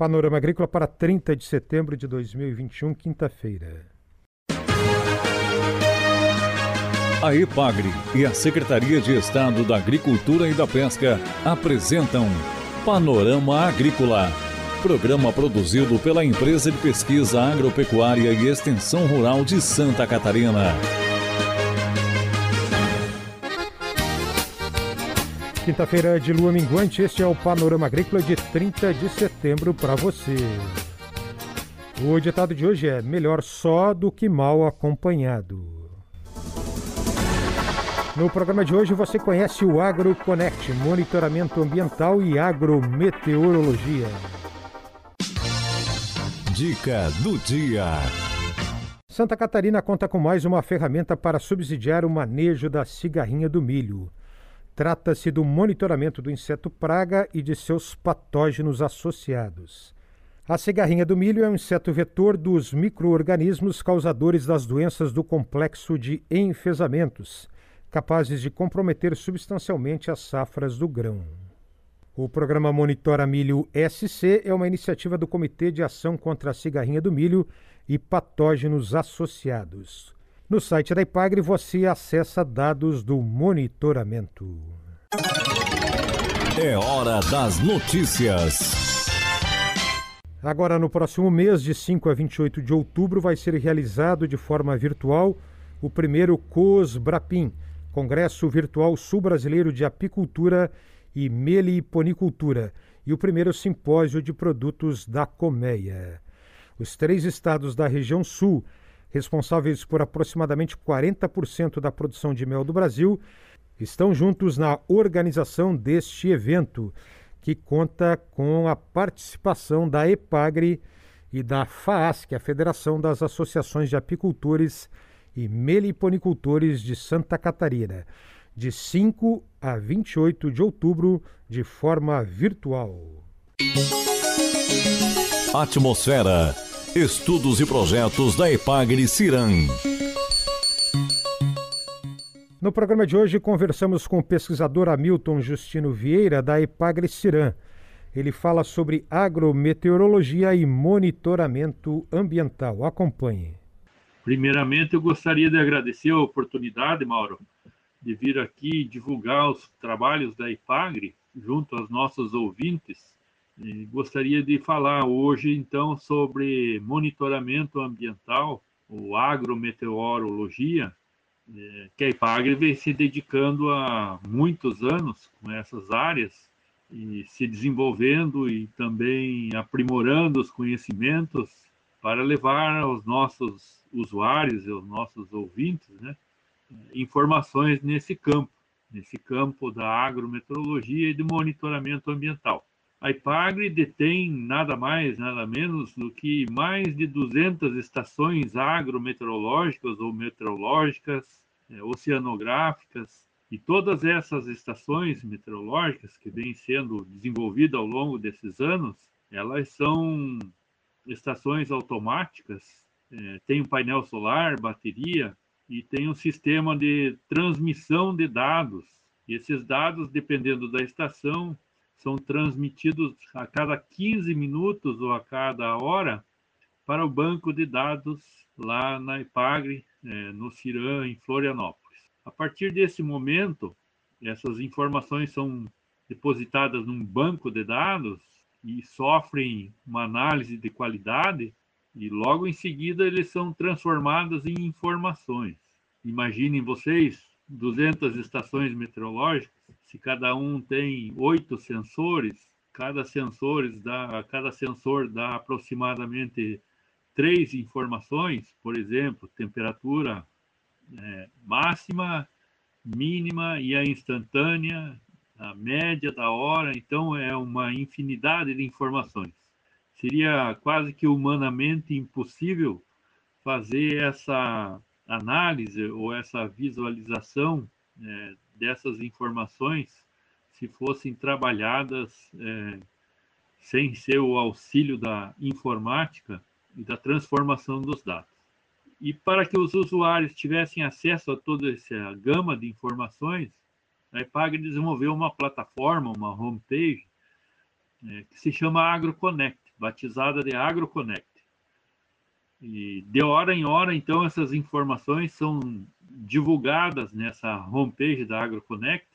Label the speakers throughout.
Speaker 1: Panorama Agrícola para 30 de setembro de 2021, quinta-feira.
Speaker 2: A EPAGRE e a Secretaria de Estado da Agricultura e da Pesca apresentam Panorama Agrícola, programa produzido pela Empresa de Pesquisa Agropecuária e Extensão Rural de Santa Catarina.
Speaker 1: Quinta-feira de lua minguante, este é o Panorama Agrícola de 30 de setembro para você. O ditado de hoje é: melhor só do que mal acompanhado. No programa de hoje você conhece o AgroConnect, monitoramento ambiental e agrometeorologia.
Speaker 2: Dica do dia.
Speaker 1: Santa Catarina conta com mais uma ferramenta para subsidiar o manejo da cigarrinha do milho. Trata-se do monitoramento do inseto praga e de seus patógenos associados. A cigarrinha do milho é um inseto vetor dos microorganismos causadores das doenças do complexo de enfesamentos capazes de comprometer substancialmente as safras do grão. O programa Monitora Milho SC é uma iniciativa do Comitê de Ação contra a Cigarrinha do Milho e Patógenos Associados. No site da IPAGRE você acessa dados do monitoramento.
Speaker 2: É hora das notícias.
Speaker 1: Agora, no próximo mês, de 5 a 28 de outubro, vai ser realizado de forma virtual o primeiro COS Brapim, Congresso Virtual Sul-Brasileiro de Apicultura e Meliponicultura e o primeiro simpósio de produtos da colmeia. Os três estados da região sul, responsáveis por aproximadamente 40% da produção de mel do Brasil, estão juntos na organização deste evento, que conta com a participação da EPAGRE e da FAASC, a Federação das Associações de Apicultores e meliponicultores de Santa Catarina, de 5 a 28 de outubro, de forma virtual.
Speaker 2: Atmosfera. Estudos e projetos da Epagre Ciran.
Speaker 1: No programa de hoje conversamos com o pesquisador Hamilton Justino Vieira da Epagre Ciran. Ele fala sobre agrometeorologia e monitoramento ambiental. Acompanhe.
Speaker 3: Primeiramente, eu gostaria de agradecer a oportunidade, Mauro, de vir aqui divulgar os trabalhos da IPAGRE junto aos nossos ouvintes. E gostaria de falar hoje, então, sobre monitoramento ambiental, ou agrometeorologia, que a IPAGRE vem se dedicando há muitos anos com essas áreas e se desenvolvendo e também aprimorando os conhecimentos para levar aos nossos usuários e aos nossos ouvintes, né, informações nesse campo, nesse campo da agrometeorologia e do monitoramento ambiental. A IPAGRE detém nada mais, nada menos do que mais de 200 estações agrometeorológicas ou meteorológicas, é, oceanográficas, e todas essas estações meteorológicas que vêm sendo desenvolvidas ao longo desses anos, elas são estações automáticas é, tem um painel solar, bateria e tem um sistema de transmissão de dados. E esses dados, dependendo da estação, são transmitidos a cada 15 minutos ou a cada hora para o banco de dados lá na Ipagre, é, no Ciran, em Florianópolis. A partir desse momento, essas informações são depositadas num banco de dados e sofrem uma análise de qualidade e logo em seguida eles são transformados em informações. Imaginem vocês 200 estações meteorológicas, se cada um tem oito sensores, cada sensor dá, cada sensor dá aproximadamente três informações, por exemplo, temperatura é, máxima, mínima e a instantânea, a média da hora, então é uma infinidade de informações. Seria quase que humanamente impossível fazer essa análise ou essa visualização é, dessas informações se fossem trabalhadas é, sem ser o auxílio da informática e da transformação dos dados. E para que os usuários tivessem acesso a toda essa gama de informações, a EPAG desenvolveu uma plataforma, uma homepage, é, que se chama AgroConnect batizada de AgroConnect. E de hora em hora, então, essas informações são divulgadas nessa homepage da AgroConnect,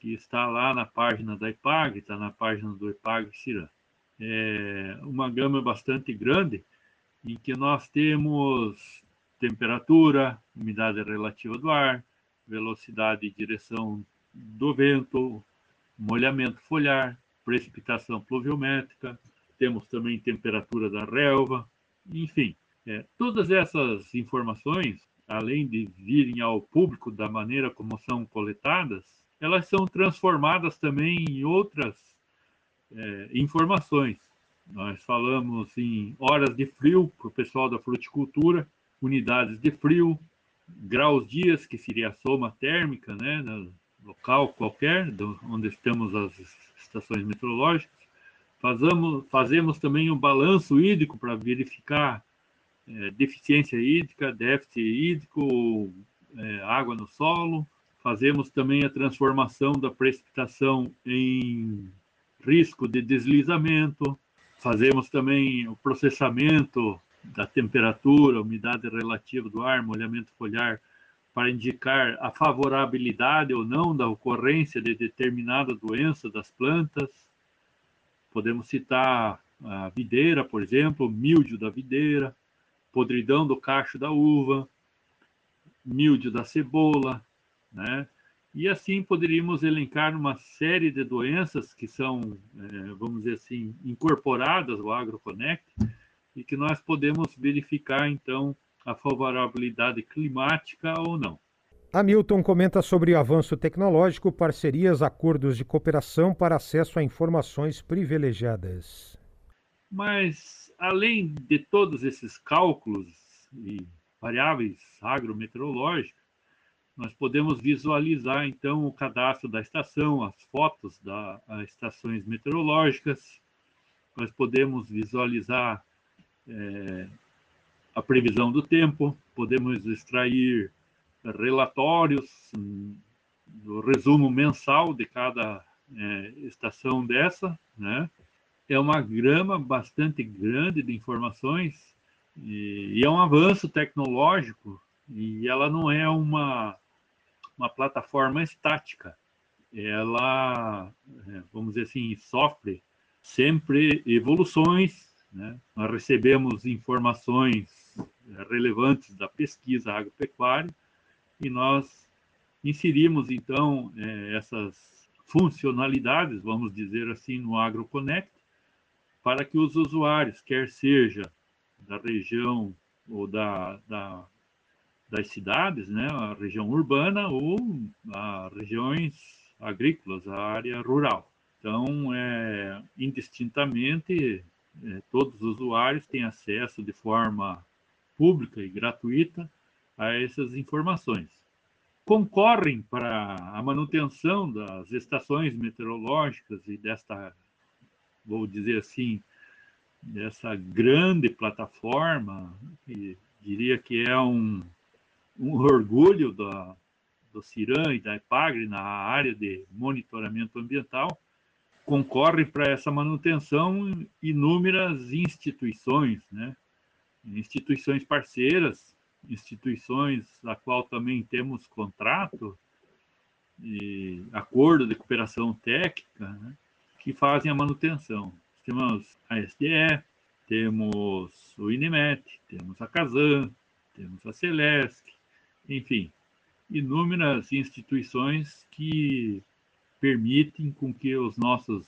Speaker 3: que está lá na página da IPAG, está na página do IPAG Ciran. É uma gama bastante grande, em que nós temos temperatura, umidade relativa do ar, velocidade e direção do vento, molhamento foliar, precipitação pluviométrica, temos também temperatura da relva, enfim, é, todas essas informações, além de virem ao público da maneira como são coletadas, elas são transformadas também em outras é, informações. Nós falamos em horas de frio para o pessoal da fruticultura, unidades de frio, graus dias, que seria a soma térmica, né, no local qualquer, onde estamos as estações meteorológicas. Fazemos, fazemos também um balanço hídrico para verificar é, deficiência hídrica, déficit hídrico, é, água no solo. Fazemos também a transformação da precipitação em risco de deslizamento. Fazemos também o processamento da temperatura, umidade relativa do ar, molhamento foliar, para indicar a favorabilidade ou não da ocorrência de determinada doença das plantas. Podemos citar a videira, por exemplo, míldio da videira, podridão do cacho da uva, míldio da cebola, né? E assim poderíamos elencar uma série de doenças que são, é, vamos dizer assim, incorporadas ao AgroConnect e que nós podemos verificar, então, a favorabilidade climática ou não.
Speaker 1: Hamilton comenta sobre o avanço tecnológico, parcerias, acordos de cooperação para acesso a informações privilegiadas.
Speaker 3: Mas, além de todos esses cálculos e variáveis agrometeorológicas, nós podemos visualizar, então, o cadastro da estação, as fotos das estações meteorológicas, nós podemos visualizar é, a previsão do tempo, podemos extrair relatórios hum, do resumo mensal de cada é, estação dessa, né? É uma grama bastante grande de informações e, e, é um avanço tecnológico e ela não é uma, uma plataforma estática. Ela, é, vamos dizer assim, sofre sempre evoluções né? Nós recebemos informações relevantes da pesquisa agropecuária e nós inserimos, então, eh, essas funcionalidades, vamos dizer assim, no AgroConnect, para que os usuários, quer seja da região ou da, da, das cidades, né, a região urbana ou as regiões agrícolas, a área rural. Então, é, indistintamente, é, todos os usuários têm acesso de forma pública e gratuita a essas informações. Concorrem para a manutenção das estações meteorológicas e desta, vou dizer assim, dessa grande plataforma, que diria que é um, um orgulho da, do CIRAM e da EPAGRE na área de monitoramento ambiental, concorre para essa manutenção inúmeras instituições, né? instituições parceiras, instituições a qual também temos contrato e acordo de cooperação técnica, né? Que fazem a manutenção. Temos a SDE, temos o INEMET, temos a Casan, temos a Celesc, enfim, inúmeras instituições que permitem com que os nossos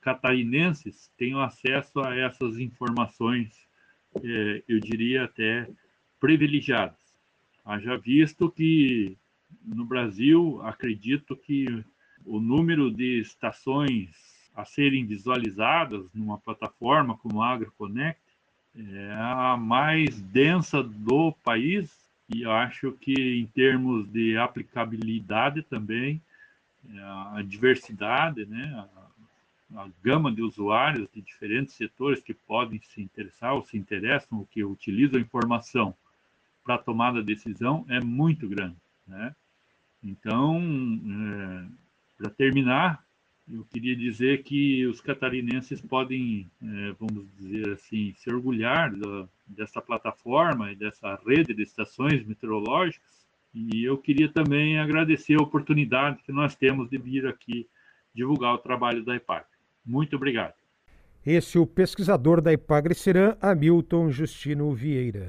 Speaker 3: catarinenses tenham acesso a essas informações, é, eu diria até privilegiadas. Haja visto que no Brasil, acredito que o número de estações a serem visualizadas numa plataforma como a AgroConnect é a mais densa do país e acho que em termos de aplicabilidade também a diversidade, né, a, a, gama de usuários de diferentes setores que podem se interessar ou se interessam ou que utilizam a informação para tomada de decisão é muito grande, né? Então, é, para terminar, eu queria dizer que os catarinenses podem, é, vamos dizer assim, se orgulhar dessa plataforma e dessa rede de estações meteorológicas. E eu queria também agradecer a oportunidade que nós temos de vir aqui divulgar o trabalho da IPAG. Muito obrigado.
Speaker 1: Esse é o pesquisador da IPAGRE Serã, Hamilton Justino Vieira.